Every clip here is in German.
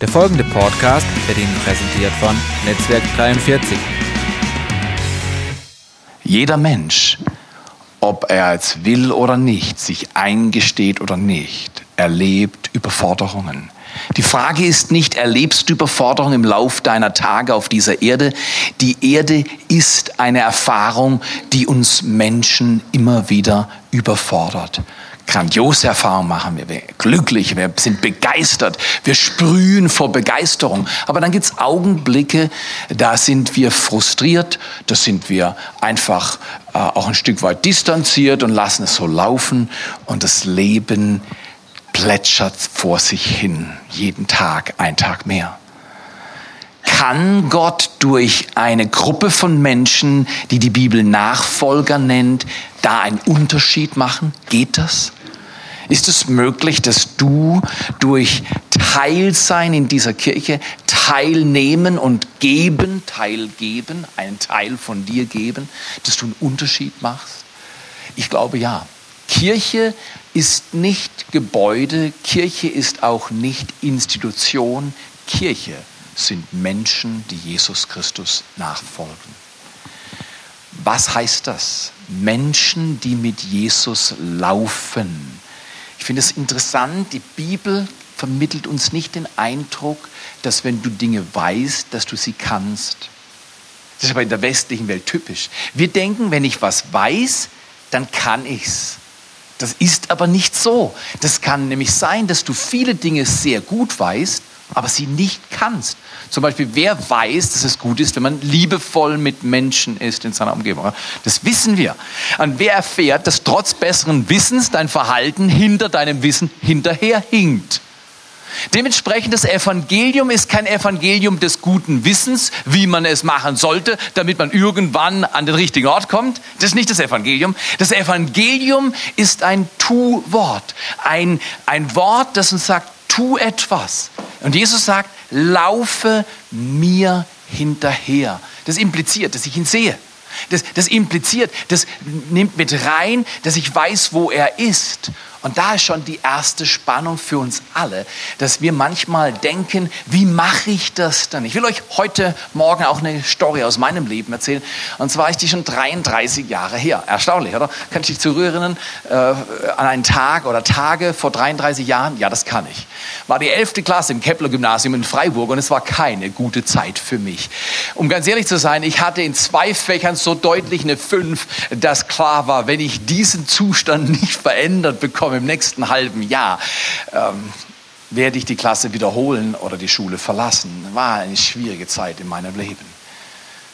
Der folgende Podcast wird Ihnen präsentiert von Netzwerk 43. Jeder Mensch, ob er es will oder nicht, sich eingesteht oder nicht, erlebt Überforderungen. Die Frage ist nicht, erlebst du Überforderung im Lauf deiner Tage auf dieser Erde? Die Erde ist eine Erfahrung, die uns Menschen immer wieder überfordert grandiose Erfahrungen machen wir, wir glücklich, wir sind begeistert, wir sprühen vor Begeisterung. Aber dann gibt's Augenblicke, da sind wir frustriert, da sind wir einfach äh, auch ein Stück weit distanziert und lassen es so laufen und das Leben plätschert vor sich hin, jeden Tag, ein Tag mehr. Kann Gott durch eine Gruppe von Menschen, die die Bibel Nachfolger nennt, da einen Unterschied machen? Geht das? Ist es möglich, dass du durch Teilsein in dieser Kirche, teilnehmen und geben, teilgeben, einen Teil von dir geben, dass du einen Unterschied machst? Ich glaube ja. Kirche ist nicht Gebäude, Kirche ist auch nicht Institution, Kirche sind Menschen, die Jesus Christus nachfolgen. Was heißt das? Menschen, die mit Jesus laufen. Ich finde es interessant, die Bibel vermittelt uns nicht den Eindruck, dass wenn du Dinge weißt, dass du sie kannst. Das ist aber in der westlichen Welt typisch. Wir denken, wenn ich was weiß, dann kann ich's. Das ist aber nicht so. Das kann nämlich sein, dass du viele Dinge sehr gut weißt aber sie nicht kannst. Zum Beispiel, wer weiß, dass es gut ist, wenn man liebevoll mit Menschen ist in seiner Umgebung? Das wissen wir. Und wer erfährt, dass trotz besseren Wissens dein Verhalten hinter deinem Wissen hinterherhinkt? Dementsprechend, das Evangelium ist kein Evangelium des guten Wissens, wie man es machen sollte, damit man irgendwann an den richtigen Ort kommt. Das ist nicht das Evangelium. Das Evangelium ist ein Tu-Wort. Ein, ein Wort, das uns sagt, tu etwas. Und Jesus sagt, laufe mir hinterher. Das impliziert, dass ich ihn sehe. Das, das impliziert, das nimmt mit rein, dass ich weiß, wo er ist. Und da ist schon die erste Spannung für uns alle, dass wir manchmal denken, wie mache ich das dann? Ich will euch heute Morgen auch eine Story aus meinem Leben erzählen. Und zwar ist die schon 33 Jahre her. Erstaunlich, oder? Kann ich dich zurückerinnern äh, an einen Tag oder Tage vor 33 Jahren? Ja, das kann ich. War die 11. Klasse im Kepler-Gymnasium in Freiburg und es war keine gute Zeit für mich. Um ganz ehrlich zu sein, ich hatte in zwei Fächern so deutlich eine 5, dass klar war, wenn ich diesen Zustand nicht verändert bekomme, im nächsten halben Jahr ähm, werde ich die Klasse wiederholen oder die Schule verlassen. War eine schwierige Zeit in meinem Leben.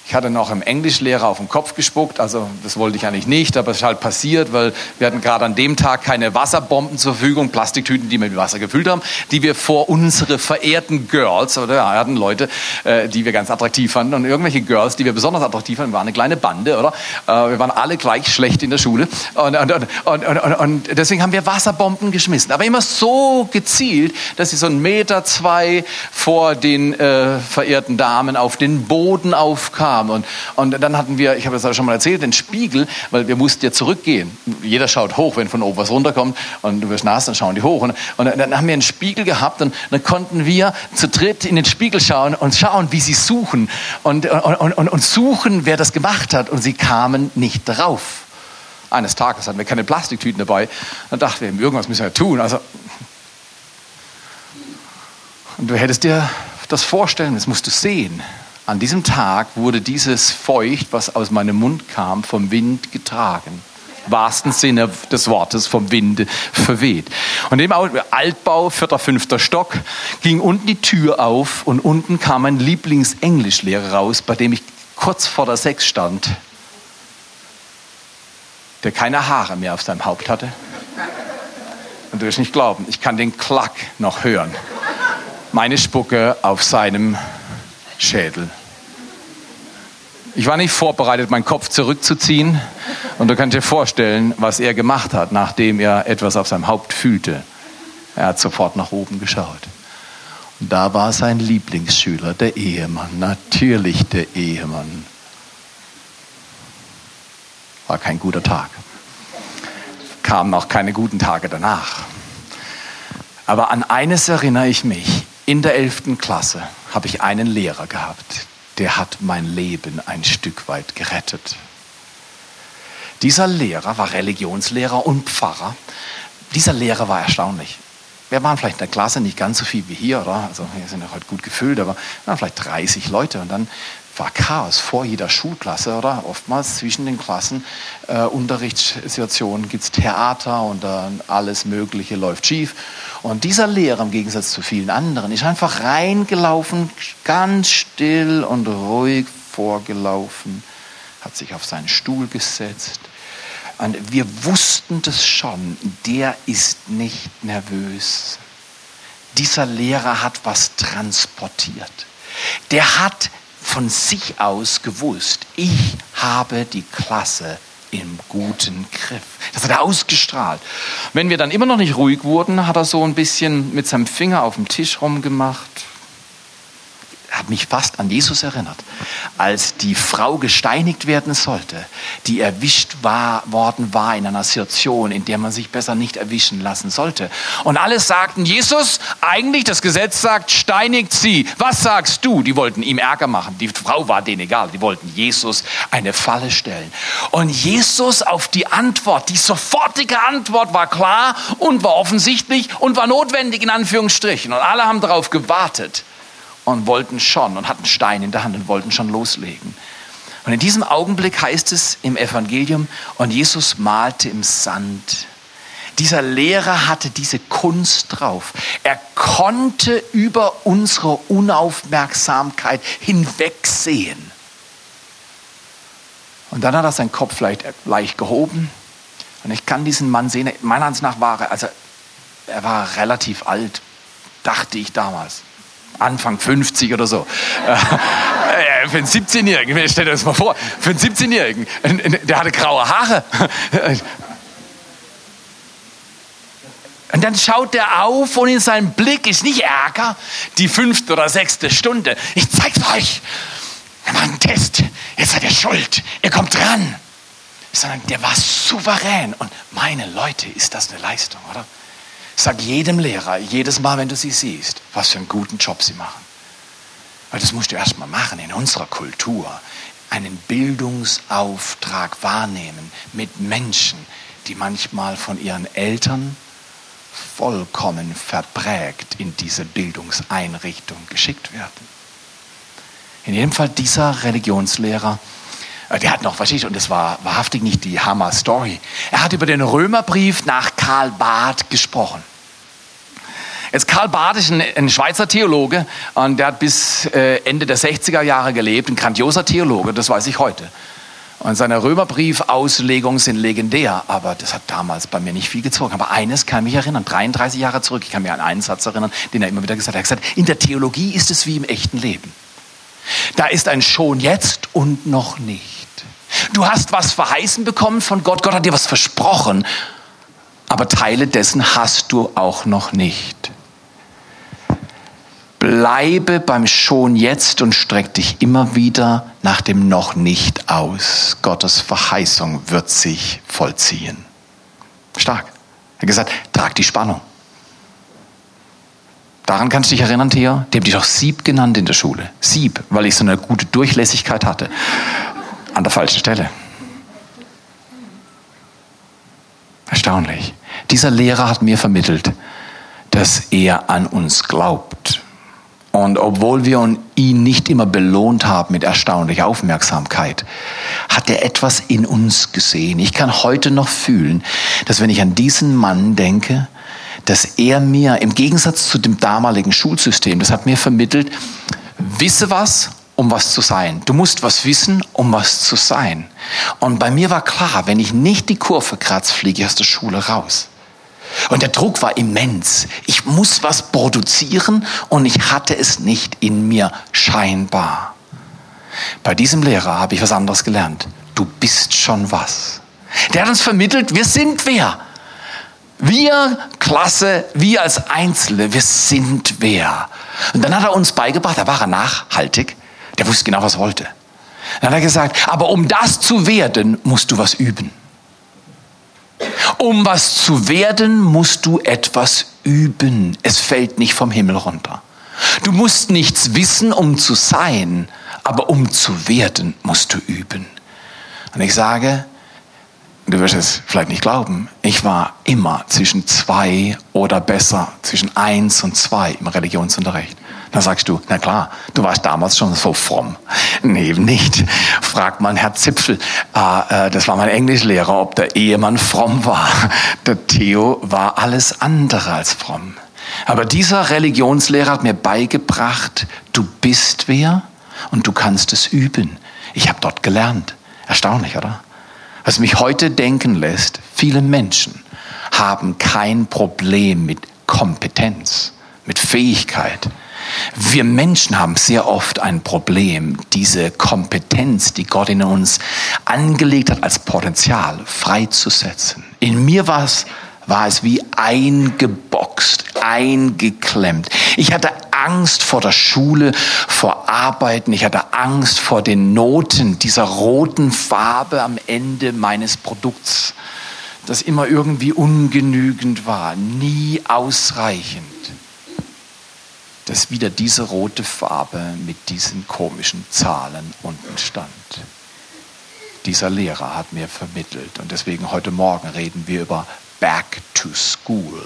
Ich hatte noch im Englischlehrer auf den Kopf gespuckt, also das wollte ich eigentlich nicht, aber es ist halt passiert, weil wir hatten gerade an dem Tag keine Wasserbomben zur Verfügung, Plastiktüten, die wir mit Wasser gefüllt haben, die wir vor unsere verehrten Girls, oder ja, hatten Leute, äh, die wir ganz attraktiv fanden und irgendwelche Girls, die wir besonders attraktiv fanden, waren eine kleine Bande, oder? Äh, wir waren alle gleich schlecht in der Schule und, und, und, und, und deswegen haben wir Wasserbomben geschmissen, aber immer so gezielt, dass sie so einen Meter, zwei vor den äh, verehrten Damen auf den Boden aufkamen kam. Und, und dann hatten wir, ich habe das schon mal erzählt, den Spiegel, weil wir mussten ja zurückgehen. Jeder schaut hoch, wenn von oben was runterkommt und du wirst nass, dann schauen die hoch. Und, und dann haben wir einen Spiegel gehabt und dann konnten wir zu dritt in den Spiegel schauen und schauen, wie sie suchen und, und, und, und suchen, wer das gemacht hat. Und sie kamen nicht drauf. Eines Tages hatten wir keine Plastiktüten dabei. Dann dachten wir, irgendwas müssen wir tun. Also, und du hättest dir das vorstellen, das musst du sehen. An diesem Tag wurde dieses Feucht, was aus meinem Mund kam, vom Wind getragen. Wahrsten Sinne des Wortes vom Winde verweht. Und im Altbau, vierter, fünfter Stock, ging unten die Tür auf und unten kam mein Lieblingsenglischlehrer raus, bei dem ich kurz vor der Sechs stand, der keine Haare mehr auf seinem Haupt hatte. Und du wirst nicht glauben, ich kann den Klack noch hören. Meine Spucke auf seinem Schädel. Ich war nicht vorbereitet, meinen Kopf zurückzuziehen. Und du kannst dir vorstellen, was er gemacht hat, nachdem er etwas auf seinem Haupt fühlte. Er hat sofort nach oben geschaut. Und da war sein Lieblingsschüler, der Ehemann, natürlich der Ehemann. War kein guter Tag. Kamen auch keine guten Tage danach. Aber an eines erinnere ich mich. In der 11. Klasse habe ich einen Lehrer gehabt, der hat mein Leben ein Stück weit gerettet. Dieser Lehrer war Religionslehrer und Pfarrer. Dieser Lehrer war erstaunlich. Wir waren vielleicht in der Klasse nicht ganz so viel wie hier, oder? Also wir sind ja heute gut gefüllt, aber wir waren vielleicht 30 Leute. Und dann war Chaos vor jeder Schulklasse, oder? Oftmals zwischen den Klassen, äh, Unterrichtssituationen gibt es Theater und dann alles Mögliche läuft schief. Und dieser Lehrer, im Gegensatz zu vielen anderen, ist einfach reingelaufen, ganz still und ruhig vorgelaufen, hat sich auf seinen Stuhl gesetzt. Und wir wussten das schon, der ist nicht nervös. Dieser Lehrer hat was transportiert. Der hat von sich aus gewusst, ich habe die Klasse im guten Griff. Das hat er ausgestrahlt. Wenn wir dann immer noch nicht ruhig wurden, hat er so ein bisschen mit seinem Finger auf dem Tisch rumgemacht, hat mich fast an Jesus erinnert, als die Frau gesteinigt werden sollte, die erwischt war, worden war in einer Situation, in der man sich besser nicht erwischen lassen sollte. Und alle sagten, Jesus, eigentlich das Gesetz sagt, steinigt sie. Was sagst du? Die wollten ihm Ärger machen. Die Frau war denen egal. Die wollten Jesus eine Falle stellen. Und Jesus auf die Antwort, die sofortige Antwort war klar und war offensichtlich und war notwendig in Anführungsstrichen. Und alle haben darauf gewartet und wollten schon und hatten Stein in der Hand und wollten schon loslegen. Und in diesem Augenblick heißt es im Evangelium, und Jesus malte im Sand. Dieser Lehrer hatte diese Kunst drauf. Er konnte über unsere Unaufmerksamkeit hinwegsehen. Und dann hat er seinen Kopf leicht, leicht gehoben. Und ich kann diesen Mann sehen. Meiner Ansicht nach war er, also er war relativ alt, dachte ich damals. Anfang 50 oder so. Äh, für einen 17-Jährigen, stell dir das mal vor, für einen 17-Jährigen, der hatte graue Haare. Und dann schaut er auf und in seinem Blick ist nicht Ärger, die fünfte oder sechste Stunde. Ich zeig's euch. Wir machen einen Test. Jetzt seid ihr schuld. Ihr kommt dran. Sondern der war souverän. Und meine Leute, ist das eine Leistung, oder? Sag jedem Lehrer, jedes Mal, wenn du sie siehst, was für einen guten Job sie machen. Weil das musst du erstmal machen in unserer Kultur. Einen Bildungsauftrag wahrnehmen mit Menschen, die manchmal von ihren Eltern vollkommen verprägt in diese Bildungseinrichtung geschickt werden. In jedem Fall dieser Religionslehrer der hat noch, was ich, und das war wahrhaftig nicht die Hammer-Story. Er hat über den Römerbrief nach Karl Barth gesprochen. Jetzt Karl Barth ist ein, ein, Schweizer Theologe und der hat bis äh, Ende der 60er Jahre gelebt, ein grandioser Theologe, das weiß ich heute. Und seine Römerbrief-Auslegungen sind legendär, aber das hat damals bei mir nicht viel gezogen. Aber eines kann mich erinnern, 33 Jahre zurück, ich kann mich an einen Satz erinnern, den er immer wieder gesagt hat. Er hat gesagt, in der Theologie ist es wie im echten Leben. Da ist ein schon jetzt und noch nicht. Du hast was verheißen bekommen von Gott. Gott hat dir was versprochen. Aber Teile dessen hast du auch noch nicht. Bleibe beim schon jetzt und streck dich immer wieder nach dem noch nicht aus. Gottes Verheißung wird sich vollziehen. Stark. Er hat gesagt, trag die Spannung. Daran kannst du dich erinnern, Thea? Die haben dich doch Sieb genannt in der Schule. Sieb, weil ich so eine gute Durchlässigkeit hatte. An der falschen Stelle. Erstaunlich. Dieser Lehrer hat mir vermittelt, dass er an uns glaubt. Und obwohl wir ihn nicht immer belohnt haben mit erstaunlicher Aufmerksamkeit, hat er etwas in uns gesehen. Ich kann heute noch fühlen, dass wenn ich an diesen Mann denke, dass er mir im Gegensatz zu dem damaligen Schulsystem, das hat mir vermittelt, wisse was, um was zu sein. Du musst was wissen, um was zu sein. Und bei mir war klar, wenn ich nicht die Kurve kratze, fliege ich aus der Schule raus. Und der Druck war immens. Ich muss was produzieren und ich hatte es nicht in mir scheinbar. Bei diesem Lehrer habe ich was anderes gelernt. Du bist schon was. Der hat uns vermittelt, wir sind wer. Wir, Klasse, wir als Einzelne, wir sind wer. Und dann hat er uns beigebracht, da war er nachhaltig, der wusste genau, was er wollte. Dann hat er gesagt, aber um das zu werden, musst du was üben. Um was zu werden, musst du etwas üben. Es fällt nicht vom Himmel runter. Du musst nichts wissen, um zu sein, aber um zu werden, musst du üben. Und ich sage, du wirst es vielleicht nicht glauben, ich war immer zwischen zwei oder besser, zwischen eins und zwei im Religionsunterricht. Da sagst du, na klar, du warst damals schon so fromm. Nee, eben nicht. Frag mal Herr Zipfel, äh, äh, das war mein Englischlehrer, ob der Ehemann fromm war. Der Theo war alles andere als fromm. Aber dieser Religionslehrer hat mir beigebracht, du bist wer und du kannst es üben. Ich habe dort gelernt. Erstaunlich, oder? Was mich heute denken lässt, viele Menschen haben kein Problem mit Kompetenz, mit Fähigkeit. Wir Menschen haben sehr oft ein Problem, diese Kompetenz, die Gott in uns angelegt hat, als Potenzial freizusetzen. In mir war es, war es wie eingeboxt, eingeklemmt. Ich hatte Angst vor der Schule, vor Arbeiten. Ich hatte Angst vor den Noten dieser roten Farbe am Ende meines Produkts, das immer irgendwie ungenügend war, nie ausreichend. Dass wieder diese rote Farbe mit diesen komischen Zahlen unten stand. Dieser Lehrer hat mir vermittelt und deswegen heute Morgen reden wir über Back to School.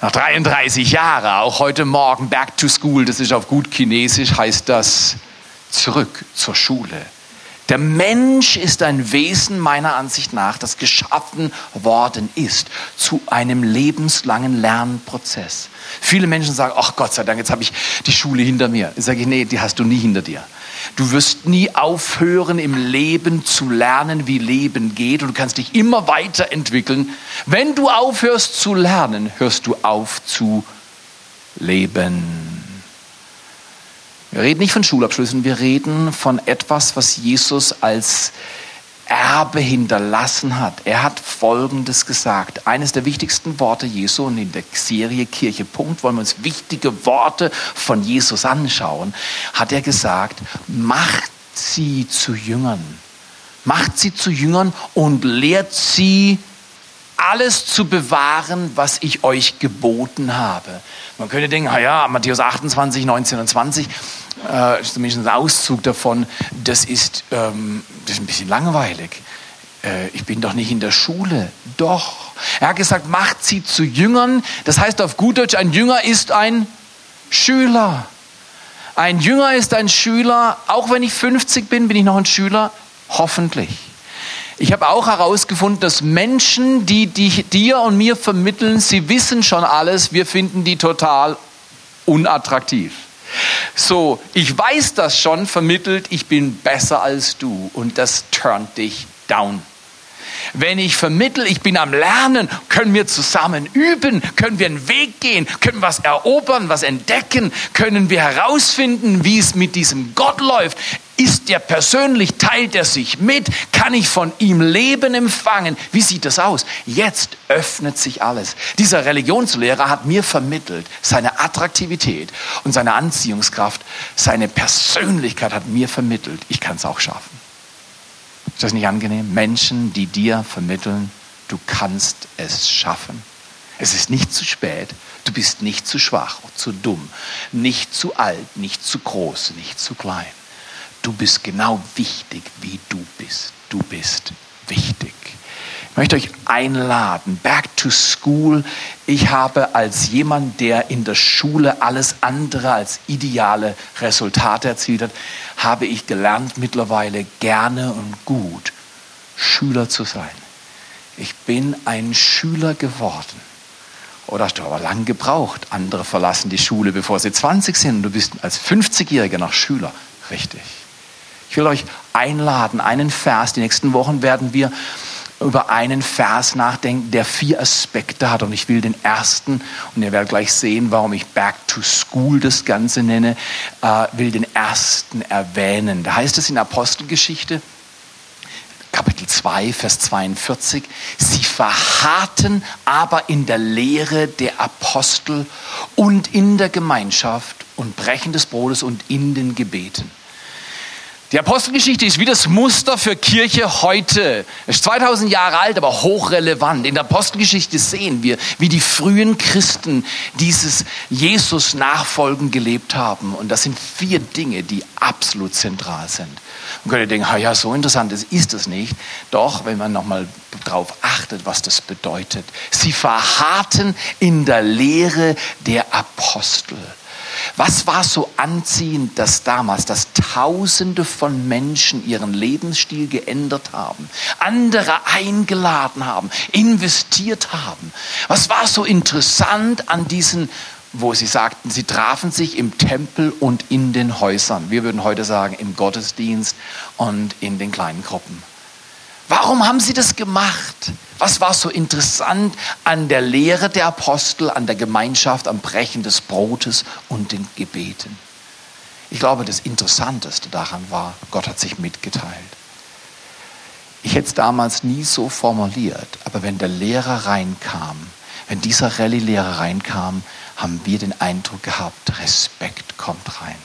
Nach 33 Jahren, auch heute Morgen Back to School, das ist auf gut Chinesisch, heißt das zurück zur Schule. Der Mensch ist ein Wesen meiner Ansicht nach, das geschaffen worden ist zu einem lebenslangen Lernprozess. Viele Menschen sagen, ach Gott sei Dank, jetzt habe ich die Schule hinter mir. Ich sage, nee, die hast du nie hinter dir. Du wirst nie aufhören, im Leben zu lernen, wie Leben geht. Und du kannst dich immer weiterentwickeln. Wenn du aufhörst zu lernen, hörst du auf zu leben. Wir reden nicht von Schulabschlüssen, wir reden von etwas, was Jesus als Erbe hinterlassen hat. Er hat Folgendes gesagt. Eines der wichtigsten Worte Jesu und in der Serie Kirche Punkt wollen wir uns wichtige Worte von Jesus anschauen. Hat er gesagt, macht sie zu Jüngern. Macht sie zu Jüngern und lehrt sie alles zu bewahren, was ich euch geboten habe. Man könnte denken, ja, Matthäus 28, 19 und 20, äh, zumindest ein Auszug davon, das ist, ähm, das ist ein bisschen langweilig. Äh, ich bin doch nicht in der Schule. Doch. Er hat gesagt, macht sie zu Jüngern. Das heißt auf gut Deutsch, ein Jünger ist ein Schüler. Ein Jünger ist ein Schüler. Auch wenn ich 50 bin, bin ich noch ein Schüler. Hoffentlich. Ich habe auch herausgefunden, dass Menschen, die, die dir und mir vermitteln, sie wissen schon alles, wir finden die total unattraktiv. So, ich weiß das schon vermittelt, ich bin besser als du und das turnt dich down. Wenn ich vermittel, ich bin am Lernen, können wir zusammen üben, können wir einen Weg gehen, können was erobern, was entdecken, können wir herausfinden, wie es mit diesem Gott läuft. Ist der persönlich, teilt er sich mit? Kann ich von ihm Leben empfangen? Wie sieht das aus? Jetzt öffnet sich alles. Dieser Religionslehrer hat mir vermittelt, seine Attraktivität und seine Anziehungskraft, seine Persönlichkeit hat mir vermittelt, ich kann es auch schaffen. Ist das nicht angenehm? Menschen, die dir vermitteln, du kannst es schaffen. Es ist nicht zu spät, du bist nicht zu schwach, zu dumm, nicht zu alt, nicht zu groß, nicht zu klein. Du bist genau wichtig, wie du bist. Du bist wichtig. Möchte euch einladen, back to school. Ich habe als jemand, der in der Schule alles andere als ideale Resultate erzielt hat, habe ich gelernt mittlerweile gerne und gut Schüler zu sein. Ich bin ein Schüler geworden. Oder hast du aber lang gebraucht. Andere verlassen die Schule, bevor sie 20 sind. Du bist als 50-Jähriger noch Schüler. Richtig. Ich will euch einladen, einen Vers. Die nächsten Wochen werden wir über einen Vers nachdenken, der vier Aspekte hat. Und ich will den ersten, und ihr werdet gleich sehen, warum ich Back to School das Ganze nenne, äh, will den ersten erwähnen. Da heißt es in Apostelgeschichte, Kapitel 2, Vers 42, sie verharrten aber in der Lehre der Apostel und in der Gemeinschaft und Brechen des Brotes und in den Gebeten. Die Apostelgeschichte ist wie das Muster für Kirche heute. Es ist 2000 Jahre alt, aber hochrelevant. In der Apostelgeschichte sehen wir, wie die frühen Christen dieses Jesus nachfolgen gelebt haben. Und das sind vier Dinge, die absolut zentral sind. Man könnte denken, ja, so interessant ist es nicht. Doch, wenn man nochmal darauf achtet, was das bedeutet. Sie verharrten in der Lehre der Apostel. Was war so anziehend, dass damals, dass Tausende von Menschen ihren Lebensstil geändert haben, andere eingeladen haben, investiert haben? Was war so interessant an diesen wo sie sagten, sie trafen sich im Tempel und in den Häusern. Wir würden heute sagen, im Gottesdienst und in den kleinen Gruppen. Warum haben sie das gemacht? Was war so interessant an der Lehre der Apostel, an der Gemeinschaft, am Brechen des Brotes und den Gebeten? Ich glaube, das Interessanteste daran war, Gott hat sich mitgeteilt. Ich hätte es damals nie so formuliert, aber wenn der Lehrer reinkam, wenn dieser Rallye-Lehrer reinkam, haben wir den Eindruck gehabt, Respekt kommt rein.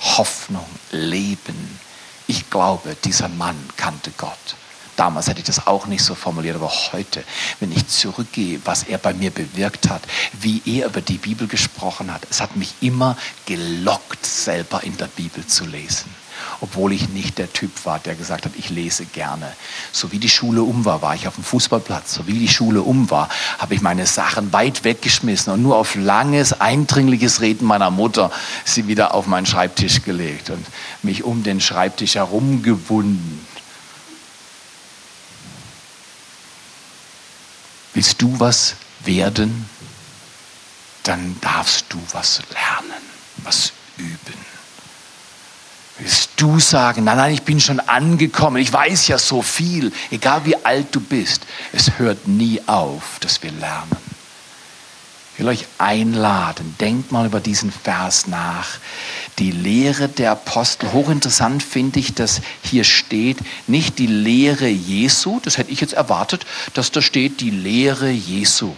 Hoffnung, Leben. Ich glaube, dieser Mann kannte Gott. Damals hätte ich das auch nicht so formuliert, aber heute, wenn ich zurückgehe, was er bei mir bewirkt hat, wie er über die Bibel gesprochen hat, es hat mich immer gelockt, selber in der Bibel zu lesen. Obwohl ich nicht der Typ war, der gesagt hat, ich lese gerne. So wie die Schule um war, war ich auf dem Fußballplatz. So wie die Schule um war, habe ich meine Sachen weit weggeschmissen und nur auf langes, eindringliches Reden meiner Mutter sie wieder auf meinen Schreibtisch gelegt und mich um den Schreibtisch herumgewunden. Willst du was werden, dann darfst du was lernen, was üben. Willst du sagen, nein, nein, ich bin schon angekommen, ich weiß ja so viel, egal wie alt du bist, es hört nie auf, dass wir lernen. Ich will euch einladen, denkt mal über diesen Vers nach. Die Lehre der Apostel, hochinteressant finde ich, dass hier steht, nicht die Lehre Jesu, das hätte ich jetzt erwartet, dass da steht die Lehre Jesu.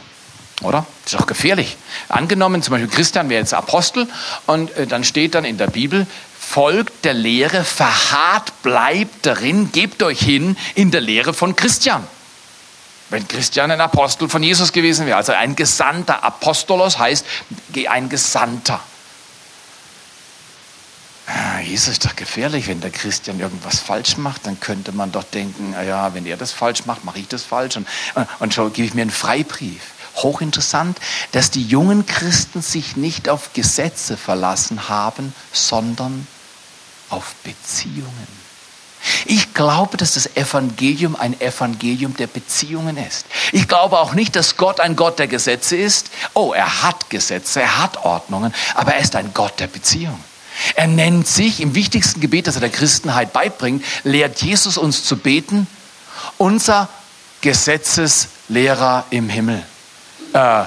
Oder? Das ist auch gefährlich. Angenommen, zum Beispiel Christian wäre jetzt Apostel und äh, dann steht dann in der Bibel, folgt der Lehre, verharrt, bleibt darin, gebt euch hin in der Lehre von Christian. Wenn Christian ein Apostel von Jesus gewesen wäre, also ein Gesandter, Apostolos heißt ein Gesandter. Ah, Jesus ist doch gefährlich, wenn der Christian irgendwas falsch macht, dann könnte man doch denken, ja, wenn er das falsch macht, mache ich das falsch und, und so gebe ich mir einen Freibrief. Hochinteressant, dass die jungen Christen sich nicht auf Gesetze verlassen haben, sondern auf Beziehungen. Ich glaube, dass das Evangelium ein Evangelium der Beziehungen ist. Ich glaube auch nicht, dass Gott ein Gott der Gesetze ist. Oh, er hat Gesetze, er hat Ordnungen, aber er ist ein Gott der Beziehungen. Er nennt sich im wichtigsten Gebet, das er der Christenheit beibringt, lehrt Jesus uns zu beten, unser Gesetzeslehrer im Himmel. Äh,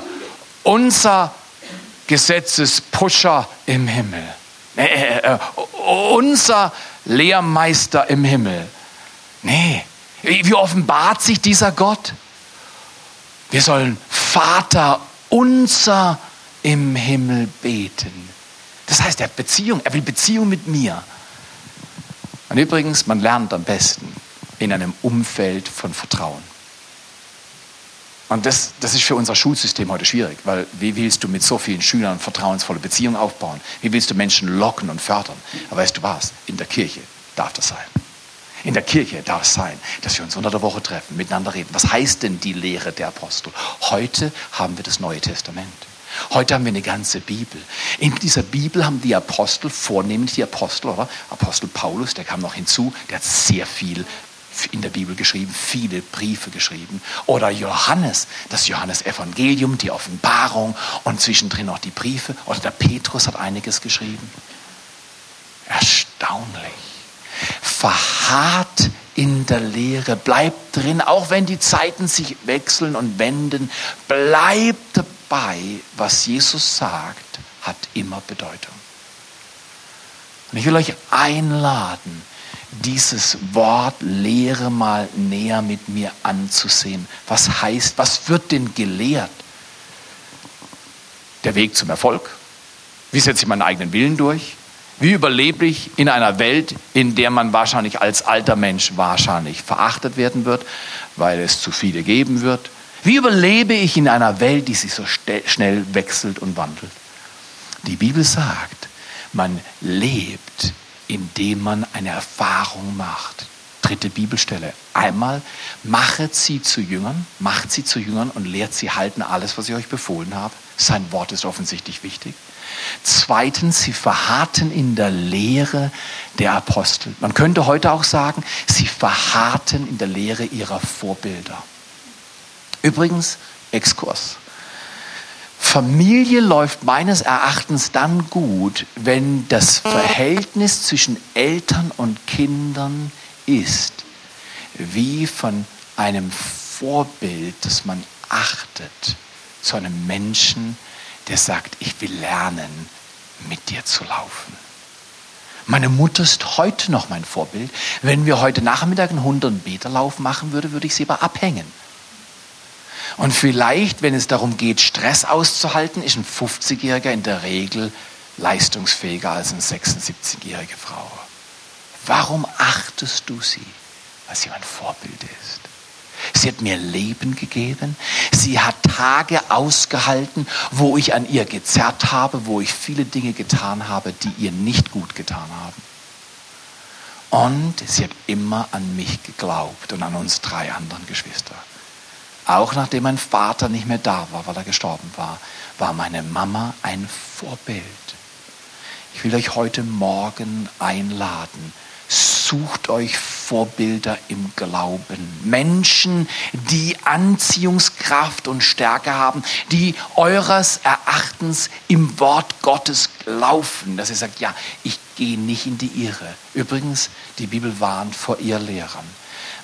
unser Gesetzespusher im Himmel. Äh, äh, äh, unser Lehrmeister im Himmel. Nee, wie offenbart sich dieser Gott? Wir sollen Vater unser im Himmel beten. Das heißt, er hat Beziehung, er will Beziehung mit mir. Und übrigens, man lernt am besten in einem Umfeld von Vertrauen. Und das, das ist für unser Schulsystem heute schwierig, weil wie willst du mit so vielen Schülern vertrauensvolle Beziehungen aufbauen? Wie willst du Menschen locken und fördern? Aber weißt du was? In der Kirche darf das sein. In der Kirche darf es sein, dass wir uns unter der Woche treffen, miteinander reden. Was heißt denn die Lehre der Apostel? Heute haben wir das Neue Testament. Heute haben wir eine ganze Bibel. In dieser Bibel haben die Apostel, vornehmlich die Apostel, oder? Apostel Paulus, der kam noch hinzu, der hat sehr viel in der Bibel geschrieben, viele Briefe geschrieben. Oder Johannes, das Johannesevangelium, die Offenbarung und zwischendrin noch die Briefe. Oder der Petrus hat einiges geschrieben. Erstaunlich. Verharrt in der Lehre, bleibt drin, auch wenn die Zeiten sich wechseln und wenden, bleibt dabei, was Jesus sagt, hat immer Bedeutung. Und ich will euch einladen, dieses Wort Lehre mal näher mit mir anzusehen. Was heißt, was wird denn gelehrt? Der Weg zum Erfolg? Wie setze ich meinen eigenen Willen durch? Wie überlebe ich in einer Welt, in der man wahrscheinlich als alter Mensch wahrscheinlich verachtet werden wird, weil es zu viele geben wird? Wie überlebe ich in einer Welt, die sich so schnell wechselt und wandelt? Die Bibel sagt, man lebt, indem man eine Erfahrung macht. Dritte Bibelstelle. Einmal, machet sie zu Jüngern, macht sie zu Jüngern und lehrt sie halten alles, was ich euch befohlen habe. Sein Wort ist offensichtlich wichtig. Zweitens, sie verharrten in der Lehre der Apostel. Man könnte heute auch sagen, sie verharrten in der Lehre ihrer Vorbilder. Übrigens, Exkurs. Familie läuft meines Erachtens dann gut, wenn das Verhältnis zwischen Eltern und Kindern ist, wie von einem Vorbild, das man achtet, zu einem Menschen, der sagt, ich will lernen, mit dir zu laufen. Meine Mutter ist heute noch mein Vorbild. Wenn wir heute Nachmittag einen 100 Meter Lauf machen würde, würde ich sie aber abhängen. Und vielleicht, wenn es darum geht, Stress auszuhalten, ist ein 50-Jähriger in der Regel leistungsfähiger als eine 76-jährige Frau. Warum achtest du sie? Weil sie mein Vorbild ist. Sie hat mir Leben gegeben. Sie hat Tage ausgehalten, wo ich an ihr gezerrt habe, wo ich viele Dinge getan habe, die ihr nicht gut getan haben. Und sie hat immer an mich geglaubt und an uns drei anderen Geschwister. Auch nachdem mein Vater nicht mehr da war, weil er gestorben war, war meine Mama ein Vorbild. Ich will euch heute Morgen einladen, sucht euch Vorbilder im Glauben. Menschen, die Anziehungskraft und Stärke haben, die eures Erachtens im Wort Gottes laufen. Dass ihr sagt, ja, ich gehe nicht in die Irre. Übrigens, die Bibel warnt vor ihr Lehrern.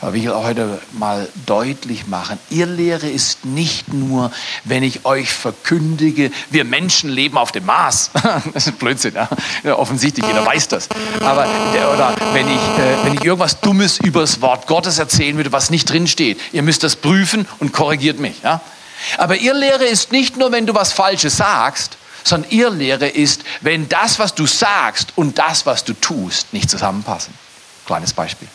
Aber ich will heute mal deutlich machen, ihr Lehre ist nicht nur, wenn ich euch verkündige, wir Menschen leben auf dem Mars. das ist Blödsinn, ja? ja offensichtlich, jeder weiß das. Aber, oder wenn ich, äh, wenn ich irgendwas Dummes über das Wort Gottes erzählen würde, was nicht drin steht, ihr müsst das prüfen und korrigiert mich. Ja? Aber ihr Lehre ist nicht nur, wenn du was Falsches sagst, sondern ihr Lehre ist, wenn das, was du sagst und das, was du tust, nicht zusammenpassen. Kleines Beispiel.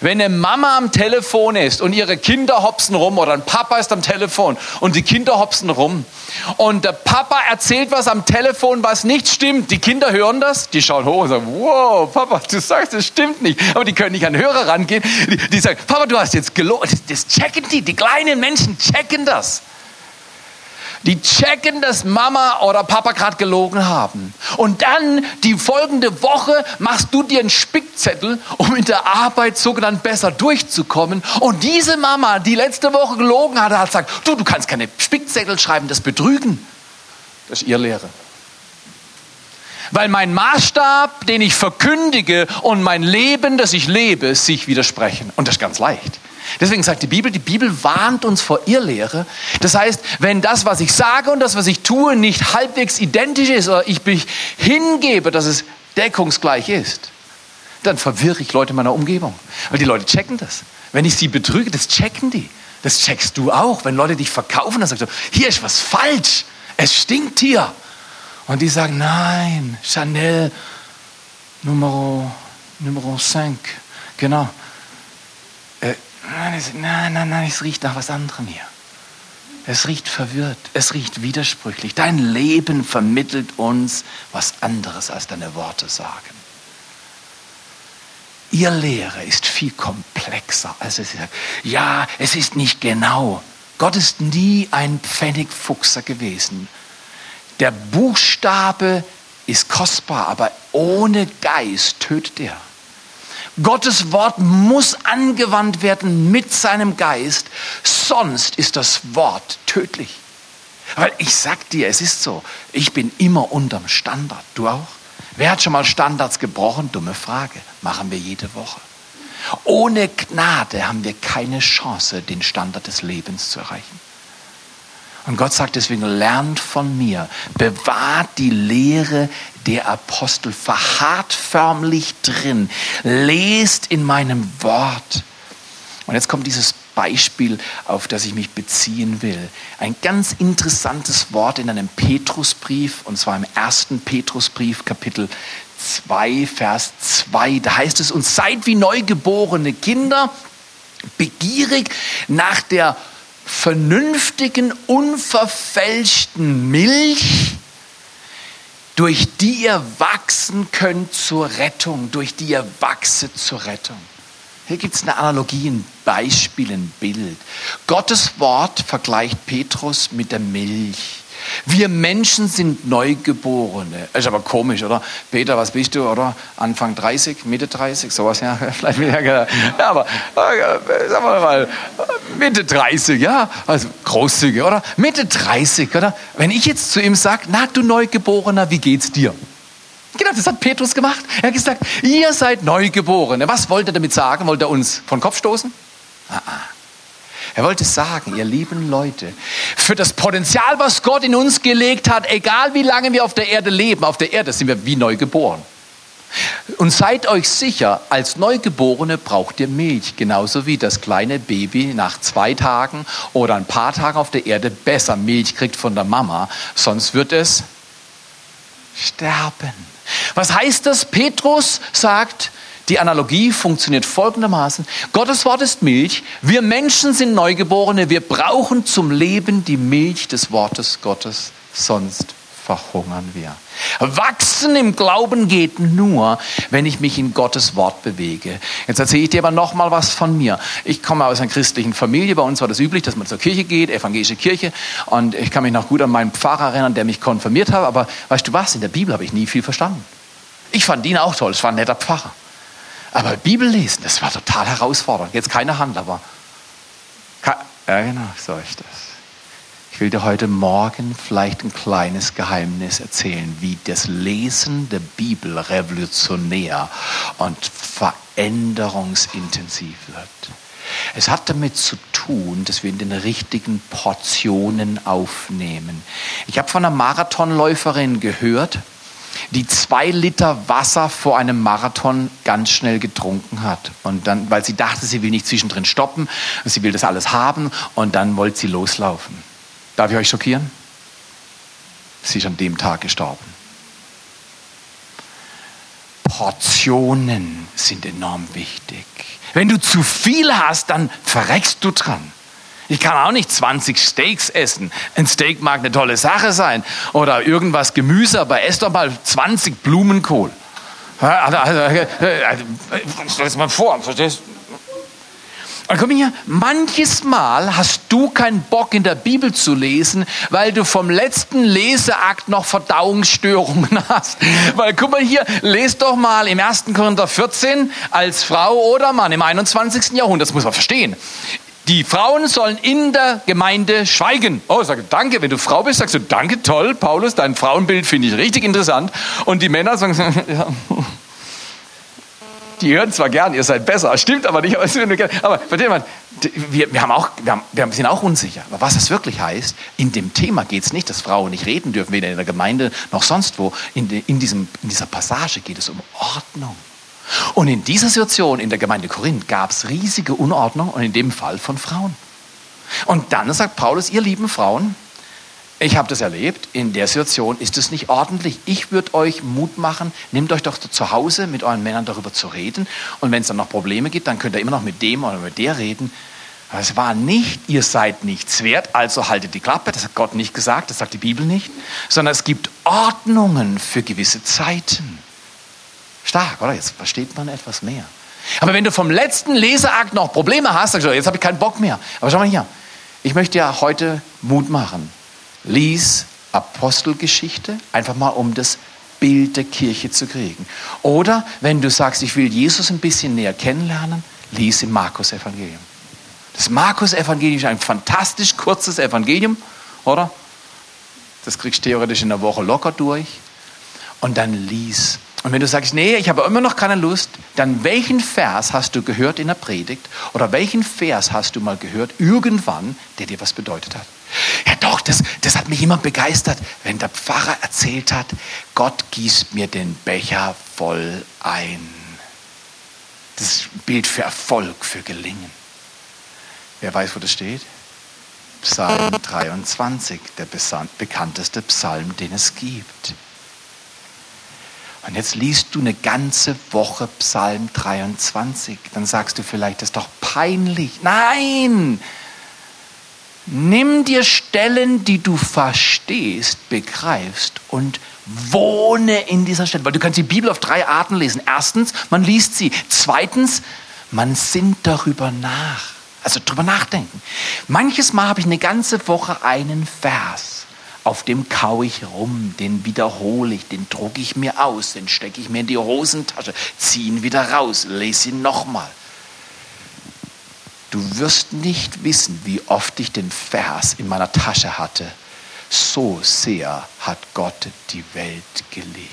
Wenn eine Mama am Telefon ist und ihre Kinder hopsen rum oder ein Papa ist am Telefon und die Kinder hopsen rum und der Papa erzählt was am Telefon, was nicht stimmt, die Kinder hören das, die schauen hoch und sagen, wow, Papa, du sagst, das stimmt nicht. Aber die können nicht an den Hörer rangehen. Die, die sagen, Papa, du hast jetzt gelogen. Das, das checken die, die kleinen Menschen checken das. Die checken, dass Mama oder Papa gerade gelogen haben. Und dann die folgende Woche machst du dir einen Spickzettel, um in der Arbeit sogenannt besser durchzukommen. Und diese Mama, die letzte Woche gelogen hat, hat gesagt, du, du kannst keine Spickzettel schreiben, das betrügen. Das ist ihr Lehre. Weil mein Maßstab, den ich verkündige und mein Leben, das ich lebe, sich widersprechen. Und das ist ganz leicht. Deswegen sagt die Bibel, die Bibel warnt uns vor Irrlehre. Das heißt, wenn das, was ich sage und das, was ich tue, nicht halbwegs identisch ist oder ich mich hingebe, dass es deckungsgleich ist, dann verwirre ich Leute in meiner Umgebung. Weil die Leute checken das. Wenn ich sie betrüge, das checken die. Das checkst du auch. Wenn Leute dich verkaufen, dann sagst du, hier ist was falsch. Es stinkt hier. Und die sagen, nein, Chanel Numero, Numero 5. Genau. Nein, nein, nein, es riecht nach was anderem hier. Es riecht verwirrt, es riecht widersprüchlich. Dein Leben vermittelt uns was anderes, als deine Worte sagen. Ihr Lehre ist viel komplexer, als es sagt. Ja, es ist nicht genau. Gott ist nie ein Pfennigfuchser gewesen. Der Buchstabe ist kostbar, aber ohne Geist tötet er. Gottes Wort muss angewandt werden mit seinem Geist, sonst ist das Wort tödlich. Weil ich sag dir, es ist so, ich bin immer unterm Standard. Du auch? Wer hat schon mal Standards gebrochen? Dumme Frage. Machen wir jede Woche. Ohne Gnade haben wir keine Chance, den Standard des Lebens zu erreichen. Und Gott sagt deswegen, lernt von mir, bewahrt die Lehre der Apostel, verharrt förmlich drin, lest in meinem Wort. Und jetzt kommt dieses Beispiel, auf das ich mich beziehen will. Ein ganz interessantes Wort in einem Petrusbrief, und zwar im ersten Petrusbrief, Kapitel 2, Vers 2. Da heißt es, und seid wie neugeborene Kinder, begierig nach der vernünftigen, unverfälschten Milch, durch die ihr wachsen könnt zur Rettung, durch die ihr wachset zur Rettung. Hier gibt es eine Analogie, ein Beispiel, ein Bild. Gottes Wort vergleicht Petrus mit der Milch. Wir Menschen sind Neugeborene. Ist aber komisch, oder? Peter, was bist du, oder? Anfang 30, Mitte 30, sowas, ja, vielleicht wieder, ja, aber, äh, sagen wir mal, Mitte 30, ja, also großzügig, oder? Mitte 30, oder? Wenn ich jetzt zu ihm sage, na, du Neugeborener, wie geht's dir? Genau, das hat Petrus gemacht. Er hat gesagt, ihr seid Neugeborene. Was wollte er damit sagen? Wollte er uns von Kopf stoßen? Ah, ah. Er wollte sagen, ihr lieben Leute, für das Potenzial, was Gott in uns gelegt hat, egal wie lange wir auf der Erde leben, auf der Erde sind wir wie neu geboren. Und seid euch sicher, als Neugeborene braucht ihr Milch, genauso wie das kleine Baby nach zwei Tagen oder ein paar Tagen auf der Erde besser Milch kriegt von der Mama, sonst wird es sterben. Was heißt das? Petrus sagt, die Analogie funktioniert folgendermaßen. Gottes Wort ist Milch. Wir Menschen sind Neugeborene. Wir brauchen zum Leben die Milch des Wortes Gottes. Sonst verhungern wir. Wachsen im Glauben geht nur, wenn ich mich in Gottes Wort bewege. Jetzt erzähle ich dir aber noch mal was von mir. Ich komme aus einer christlichen Familie. Bei uns war das üblich, dass man zur Kirche geht, evangelische Kirche. Und ich kann mich noch gut an meinen Pfarrer erinnern, der mich konfirmiert hat. Aber weißt du was? In der Bibel habe ich nie viel verstanden. Ich fand ihn auch toll. Es war ein netter Pfarrer. Aber Bibel lesen, das war total herausfordernd. Jetzt keine Hand, aber. Ja, genau, so ist das. Ich will dir heute Morgen vielleicht ein kleines Geheimnis erzählen, wie das Lesen der Bibel revolutionär und veränderungsintensiv wird. Es hat damit zu tun, dass wir in den richtigen Portionen aufnehmen. Ich habe von einer Marathonläuferin gehört, die zwei Liter Wasser vor einem Marathon ganz schnell getrunken hat. Und dann, weil sie dachte, sie will nicht zwischendrin stoppen, sie will das alles haben und dann wollte sie loslaufen. Darf ich euch schockieren? Sie ist an dem Tag gestorben. Portionen sind enorm wichtig. Wenn du zu viel hast, dann verreckst du dran. Ich kann auch nicht 20 Steaks essen. Ein Steak mag eine tolle Sache sein. Oder irgendwas Gemüse, aber ess doch mal 20 Blumenkohl. Also, also, also, stell es mal vor, verstehst und komm hier, manches Mal hast du keinen Bock in der Bibel zu lesen, weil du vom letzten Leseakt noch Verdauungsstörungen hast. Weil guck mal hier, lest doch mal im 1. Korinther 14 als Frau oder Mann im 21. Jahrhundert, das muss man verstehen. Die Frauen sollen in der Gemeinde schweigen. Oh, sage danke. Wenn du Frau bist, sagst du danke, toll, Paulus, dein Frauenbild finde ich richtig interessant. Und die Männer sagen, ja, die hören zwar gern, ihr seid besser, stimmt aber nicht. Aber versteht man, wir, wir, haben auch, wir, haben, wir sind auch unsicher. Aber was das wirklich heißt, in dem Thema geht es nicht, dass Frauen nicht reden dürfen, weder in der Gemeinde noch sonst wo. In, in, diesem, in dieser Passage geht es um Ordnung. Und in dieser Situation in der Gemeinde Korinth gab es riesige Unordnung und in dem Fall von Frauen. Und dann sagt Paulus, ihr lieben Frauen, ich habe das erlebt, in der Situation ist es nicht ordentlich. Ich würde euch Mut machen, nehmt euch doch zu Hause mit euren Männern darüber zu reden. Und wenn es dann noch Probleme gibt, dann könnt ihr immer noch mit dem oder mit der reden. Es war nicht, ihr seid nichts wert, also haltet die Klappe. Das hat Gott nicht gesagt, das sagt die Bibel nicht. Sondern es gibt Ordnungen für gewisse Zeiten. Stark, oder? Jetzt versteht man etwas mehr. Aber wenn du vom letzten Leseakt noch Probleme hast, sagst du, jetzt habe ich keinen Bock mehr. Aber schau mal hier, ich möchte ja heute Mut machen. Lies Apostelgeschichte, einfach mal um das Bild der Kirche zu kriegen. Oder wenn du sagst, ich will Jesus ein bisschen näher kennenlernen, lies im Markus Evangelium. Das Markus Evangelium ist ein fantastisch kurzes Evangelium, oder? Das kriegst du theoretisch in einer Woche locker durch. Und dann lies und wenn du sagst, nee, ich habe immer noch keine Lust, dann welchen Vers hast du gehört in der Predigt oder welchen Vers hast du mal gehört irgendwann, der dir was bedeutet hat? Ja doch, das, das hat mich immer begeistert, wenn der Pfarrer erzählt hat, Gott gießt mir den Becher voll ein. Das Bild für Erfolg, für Gelingen. Wer weiß, wo das steht? Psalm 23, der bekannteste Psalm, den es gibt. Und jetzt liest du eine ganze Woche Psalm 23. Dann sagst du vielleicht, das ist doch peinlich. Nein! Nimm dir Stellen, die du verstehst, begreifst und wohne in dieser Stelle. Weil du kannst die Bibel auf drei Arten lesen. Erstens, man liest sie. Zweitens, man sinnt darüber nach. Also darüber nachdenken. Manches Mal habe ich eine ganze Woche einen Vers. Auf dem kaue ich rum, den wiederhole ich, den drucke ich mir aus, den stecke ich mir in die Hosentasche, ziehe ihn wieder raus, lese ihn nochmal. Du wirst nicht wissen, wie oft ich den Vers in meiner Tasche hatte. So sehr hat Gott die Welt geliebt.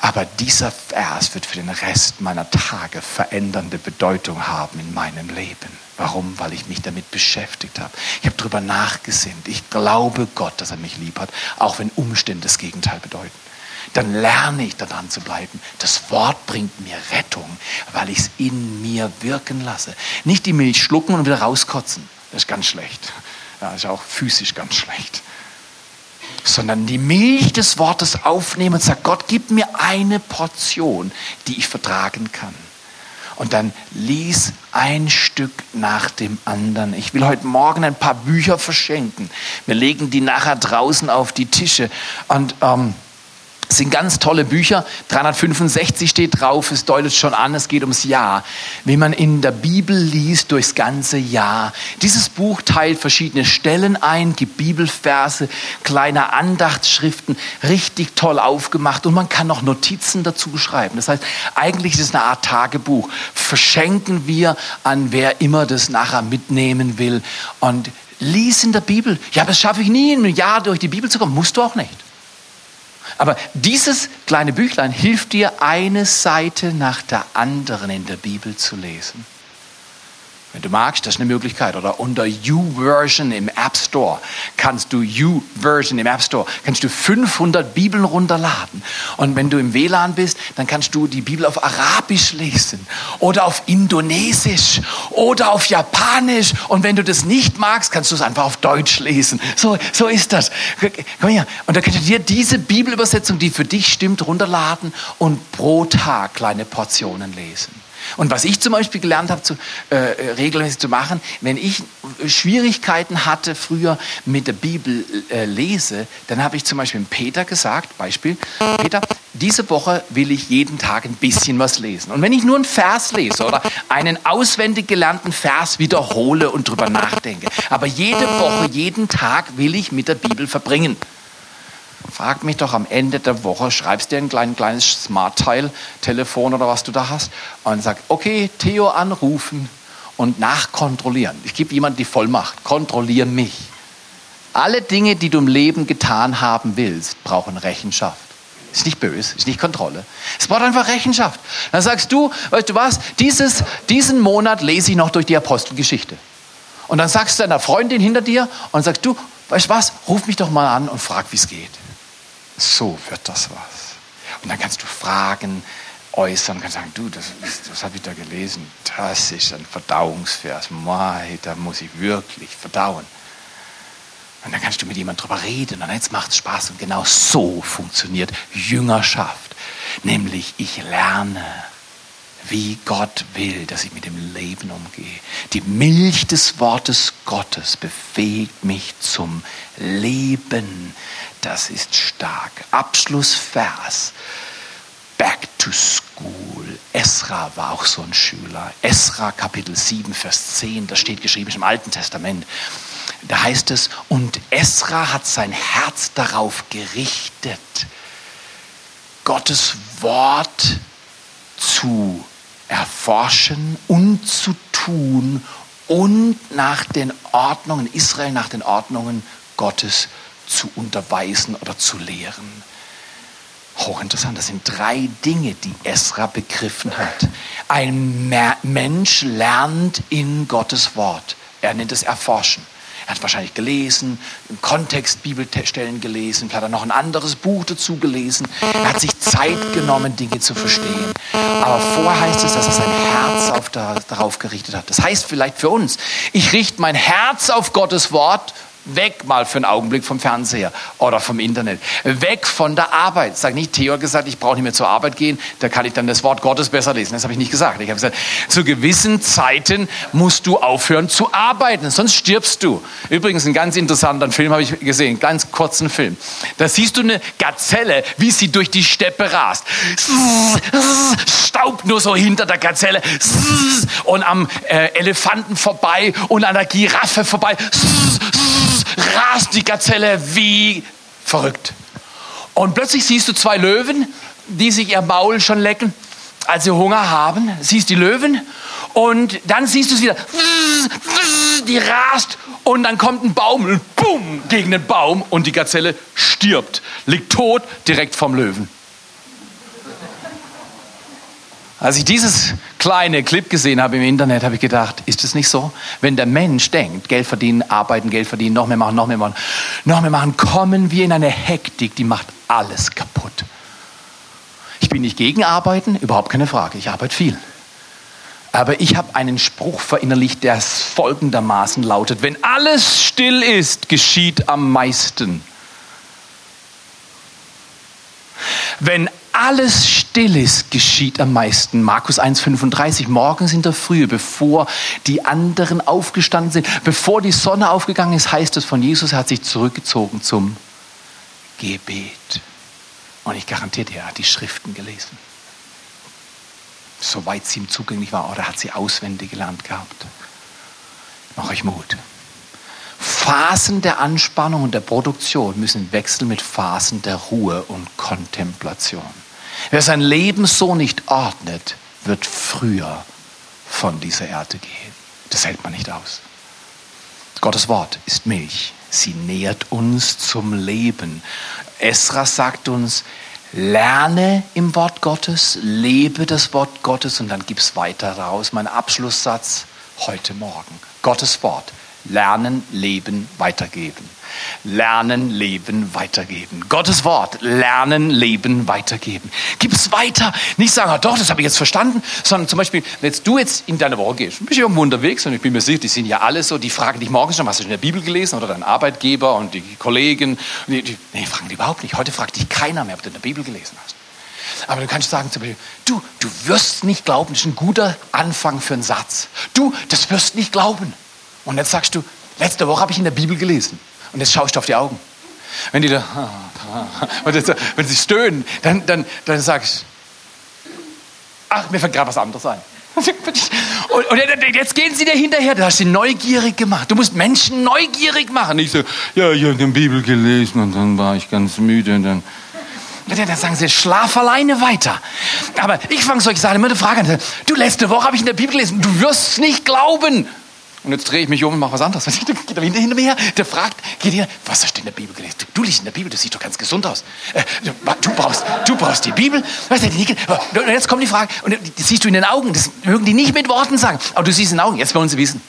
Aber dieser Vers wird für den Rest meiner Tage verändernde Bedeutung haben in meinem Leben. Warum? Weil ich mich damit beschäftigt habe. Ich habe darüber nachgesinnt. Ich glaube Gott, dass er mich lieb hat, auch wenn Umstände das Gegenteil bedeuten. Dann lerne ich daran zu bleiben. Das Wort bringt mir Rettung, weil ich es in mir wirken lasse. Nicht die Milch schlucken und wieder rauskotzen. Das ist ganz schlecht. Ja, das ist auch physisch ganz schlecht sondern die Milch des Wortes aufnehmen und sagen, Gott, gib mir eine Portion, die ich vertragen kann. Und dann lies ein Stück nach dem anderen. Ich will heute Morgen ein paar Bücher verschenken. Wir legen die nachher draußen auf die Tische. Und ähm, das sind ganz tolle Bücher. 365 steht drauf, es deutet schon an, es geht ums Jahr. Wie man in der Bibel liest durchs ganze Jahr. Dieses Buch teilt verschiedene Stellen ein, gibt Bibelverse, kleine Andachtsschriften, richtig toll aufgemacht und man kann noch Notizen dazu schreiben. Das heißt, eigentlich ist es eine Art Tagebuch. Verschenken wir an wer immer das nachher mitnehmen will und lies in der Bibel. Ja, das schaffe ich nie, in einem Jahr durch die Bibel zu kommen. Musst du auch nicht. Aber dieses kleine Büchlein hilft dir, eine Seite nach der anderen in der Bibel zu lesen. Wenn du magst, das ist eine Möglichkeit. Oder unter U-Version im App Store kannst du U-Version im App Store, kannst du 500 Bibeln runterladen. Und wenn du im WLAN bist, dann kannst du die Bibel auf Arabisch lesen oder auf Indonesisch oder auf Japanisch. Und wenn du das nicht magst, kannst du es einfach auf Deutsch lesen. So, so ist das. Komm her. Und dann kannst du dir diese Bibelübersetzung, die für dich stimmt, runterladen und pro Tag kleine Portionen lesen. Und was ich zum Beispiel gelernt habe, zu, äh, regelmäßig zu machen, wenn ich Schwierigkeiten hatte früher mit der Bibel äh, lese, dann habe ich zum Beispiel Peter gesagt, Beispiel, Peter, diese Woche will ich jeden Tag ein bisschen was lesen. Und wenn ich nur einen Vers lese oder einen auswendig gelernten Vers wiederhole und drüber nachdenke, aber jede Woche, jeden Tag will ich mit der Bibel verbringen. Frag mich doch am Ende der Woche, schreibst dir ein klein, kleines Smart-Teil, Telefon oder was du da hast, und sag, okay, Theo anrufen und nachkontrollieren. Ich gebe jemand die Vollmacht, kontrolliere mich. Alle Dinge, die du im Leben getan haben willst, brauchen Rechenschaft. Ist nicht böse, ist nicht Kontrolle. Es braucht einfach Rechenschaft. Dann sagst du, weißt du was, dieses, diesen Monat lese ich noch durch die Apostelgeschichte. Und dann sagst du deiner Freundin hinter dir und sagst du, weißt du was, ruf mich doch mal an und frag, wie es geht so wird das was. Und dann kannst du Fragen äußern, kannst sagen, du, das, das habe ich da gelesen, das ist ein Verdauungsvers, Mai, da muss ich wirklich verdauen. Und dann kannst du mit jemandem drüber reden und jetzt macht es Spaß. Und genau so funktioniert Jüngerschaft. Nämlich ich lerne, wie Gott will, dass ich mit dem Leben umgehe. Die Milch des Wortes Gottes befähigt mich zum Leben das ist stark. Abschlussvers. Back to school. Esra war auch so ein Schüler. Esra Kapitel 7, Vers 10, das steht geschrieben im Alten Testament. Da heißt es, und Esra hat sein Herz darauf gerichtet, Gottes Wort zu erforschen und zu tun und nach den Ordnungen, Israel nach den Ordnungen Gottes zu zu unterweisen oder zu lehren. Hochinteressant, das sind drei Dinge, die Esra begriffen hat. Ein Mensch lernt in Gottes Wort. Er nennt es Erforschen. Er hat wahrscheinlich gelesen, im Kontext Bibelstellen gelesen, vielleicht hat er noch ein anderes Buch dazu gelesen. Er hat sich Zeit genommen, Dinge zu verstehen. Aber vorher heißt es, dass er sein Herz auf da, darauf gerichtet hat. Das heißt vielleicht für uns, ich richte mein Herz auf Gottes Wort Weg mal für einen Augenblick vom Fernseher oder vom Internet. Weg von der Arbeit. Sag nicht, Theo hat gesagt, ich brauche nicht mehr zur Arbeit gehen, da kann ich dann das Wort Gottes besser lesen. Das habe ich nicht gesagt. Ich habe gesagt, zu gewissen Zeiten musst du aufhören zu arbeiten, sonst stirbst du. Übrigens, ein ganz interessanter Film habe ich gesehen, einen ganz kurzen Film. Da siehst du eine Gazelle, wie sie durch die Steppe rast. Staubt nur so hinter der Gazelle und am äh, Elefanten vorbei und an der Giraffe vorbei rast die Gazelle wie verrückt. Und plötzlich siehst du zwei Löwen, die sich ihr Maul schon lecken, als sie Hunger haben. Siehst die Löwen und dann siehst du sie wieder, die rast und dann kommt ein Baum und gegen den Baum und die Gazelle stirbt, liegt tot direkt vom Löwen. Als ich dieses kleine Clip gesehen habe im Internet, habe ich gedacht, ist es nicht so? Wenn der Mensch denkt, Geld verdienen, arbeiten, Geld verdienen, noch mehr machen, noch mehr machen, noch mehr machen, kommen wir in eine Hektik, die macht alles kaputt. Ich bin nicht gegen Arbeiten, überhaupt keine Frage. Ich arbeite viel. Aber ich habe einen Spruch verinnerlicht, der folgendermaßen lautet, wenn alles still ist, geschieht am meisten. Wenn alles still ist, geschieht am meisten. Markus 1,35. Morgens in der Frühe, bevor die anderen aufgestanden sind, bevor die Sonne aufgegangen ist, heißt es von Jesus, er hat sich zurückgezogen zum Gebet. Und ich garantiere dir, er hat die Schriften gelesen. Soweit sie ihm zugänglich war, oder hat sie auswendig gelernt gehabt. Mach euch Mut. Phasen der Anspannung und der Produktion müssen wechseln mit Phasen der Ruhe und Kontemplation. Wer sein Leben so nicht ordnet, wird früher von dieser Erde gehen. Das hält man nicht aus. Gottes Wort ist Milch. Sie nährt uns zum Leben. Esra sagt uns, lerne im Wort Gottes, lebe das Wort Gottes und dann gib's weiter raus. Mein Abschlusssatz heute Morgen. Gottes Wort. Lernen, leben, weitergeben. Lernen, leben, weitergeben. Gottes Wort, lernen, leben, weitergeben. Gib es weiter. Nicht sagen, ah, doch, das habe ich jetzt verstanden, sondern zum Beispiel, wenn du jetzt in deine Woche gehst, bist du irgendwo unterwegs und ich bin mir sicher, die sind ja alle so, die fragen dich morgens schon, hast du in der Bibel gelesen oder dein Arbeitgeber und die Kollegen. Die, die, nee, fragen die überhaupt nicht. Heute fragt dich keiner mehr, ob du in der Bibel gelesen hast. Aber du kannst sagen zum Beispiel, du, du wirst nicht glauben, das ist ein guter Anfang für einen Satz. Du, das wirst nicht glauben. Und jetzt sagst du, letzte Woche habe ich in der Bibel gelesen. Und jetzt schaust du auf die Augen. Wenn die da, wenn sie stöhnen, dann, dann, dann sagst du, ach, mir fällt gerade was anderes ein. Und, und, jetzt gehen sie dir hinterher, du hast sie neugierig gemacht. Du musst Menschen neugierig machen. Nicht so, ja, ich habe die Bibel gelesen und dann war ich ganz müde und dann. Dann sagen sie, schlaf alleine weiter. Aber ich fange solche Sachen immer eine Frage an. Du, letzte Woche habe ich in der Bibel gelesen, du wirst es nicht glauben. Und jetzt drehe ich mich um und mache was anderes. Was geht er hinter mir her? Der fragt, geht hier, was hast du in der Bibel gelesen? Du, du liest in der Bibel, das sieht doch ganz gesund aus. Äh, du, brauchst, du brauchst die Bibel. Was hat die und jetzt kommt die Frage, und das siehst du in den Augen, das mögen die nicht mit Worten sagen, aber du siehst in den Augen, jetzt wollen sie wissen.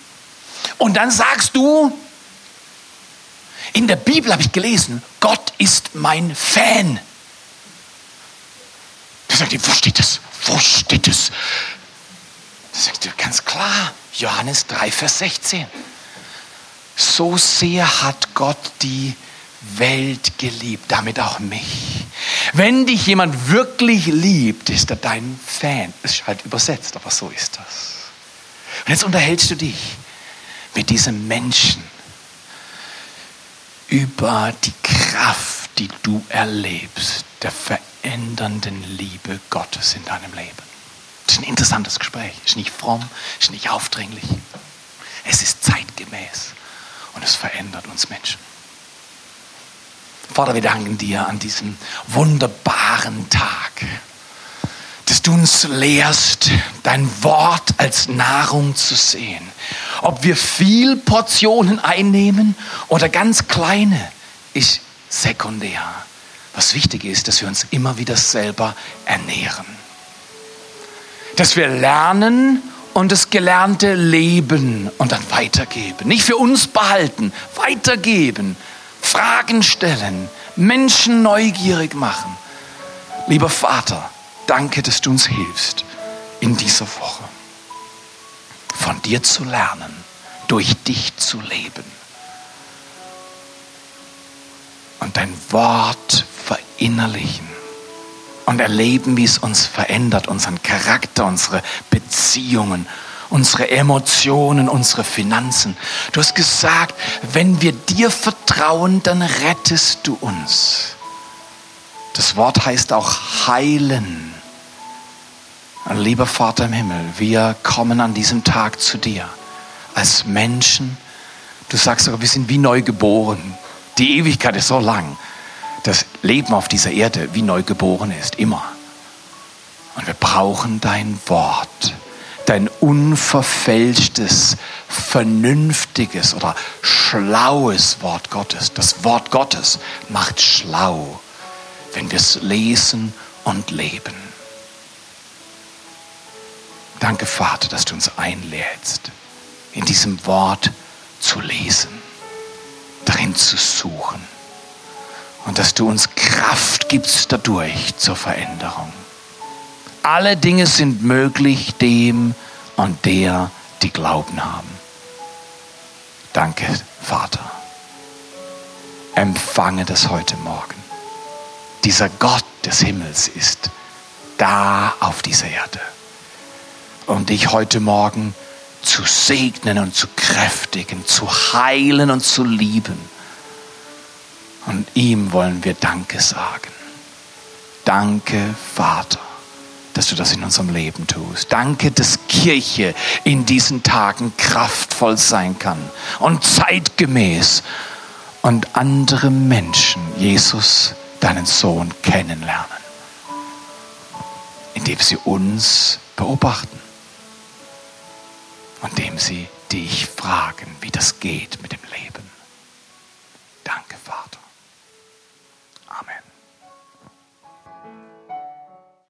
Und dann sagst du, in der Bibel habe ich gelesen, Gott ist mein Fan. Da sagt die, wo steht das? Wo steht das? Sagt du, ganz klar. Johannes 3, Vers 16. So sehr hat Gott die Welt geliebt, damit auch mich. Wenn dich jemand wirklich liebt, ist er dein Fan. Ist halt übersetzt, aber so ist das. Und jetzt unterhältst du dich mit diesem Menschen über die Kraft, die du erlebst, der verändernden Liebe Gottes in deinem Leben. Das ist ein interessantes Gespräch. Es ist nicht fromm, es ist nicht aufdringlich. Es ist zeitgemäß und es verändert uns Menschen. Vater, wir danken dir an diesem wunderbaren Tag, dass du uns lehrst, dein Wort als Nahrung zu sehen. Ob wir viel Portionen einnehmen oder ganz kleine, ist sekundär. Was wichtig ist, dass wir uns immer wieder selber ernähren dass wir lernen, und das gelernte Leben und dann weitergeben. Nicht für uns behalten, weitergeben, Fragen stellen, Menschen neugierig machen. Lieber Vater, danke, dass du uns hilfst in dieser Woche von dir zu lernen, durch dich zu leben und dein Wort verinnerlichen und erleben, wie es uns verändert, unseren Charakter, unsere Beziehungen, unsere Emotionen, unsere Finanzen. Du hast gesagt, wenn wir dir vertrauen, dann rettest du uns. Das Wort heißt auch heilen. Lieber Vater im Himmel, wir kommen an diesem Tag zu dir als Menschen. Du sagst sogar, wir sind wie neu geboren. Die Ewigkeit ist so lang das Leben auf dieser Erde wie neu geboren ist, immer. Und wir brauchen dein Wort, dein unverfälschtes, vernünftiges oder schlaues Wort Gottes. Das Wort Gottes macht schlau, wenn wir es lesen und leben. Danke, Vater, dass du uns einlädst, in diesem Wort zu lesen, darin zu suchen und dass du uns Kraft gibst dadurch zur Veränderung. Alle Dinge sind möglich dem und der, die Glauben haben. Danke, Vater. Empfange das heute Morgen. Dieser Gott des Himmels ist da auf dieser Erde. Und dich heute Morgen zu segnen und zu kräftigen, zu heilen und zu lieben und ihm wollen wir Danke sagen. Danke, Vater, dass du das in unserem Leben tust. Danke, dass Kirche in diesen Tagen kraftvoll sein kann und zeitgemäß und andere Menschen, Jesus, deinen Sohn, kennenlernen, indem sie uns beobachten, indem sie dich fragen, wie das geht mit dem Leben. Danke, Vater.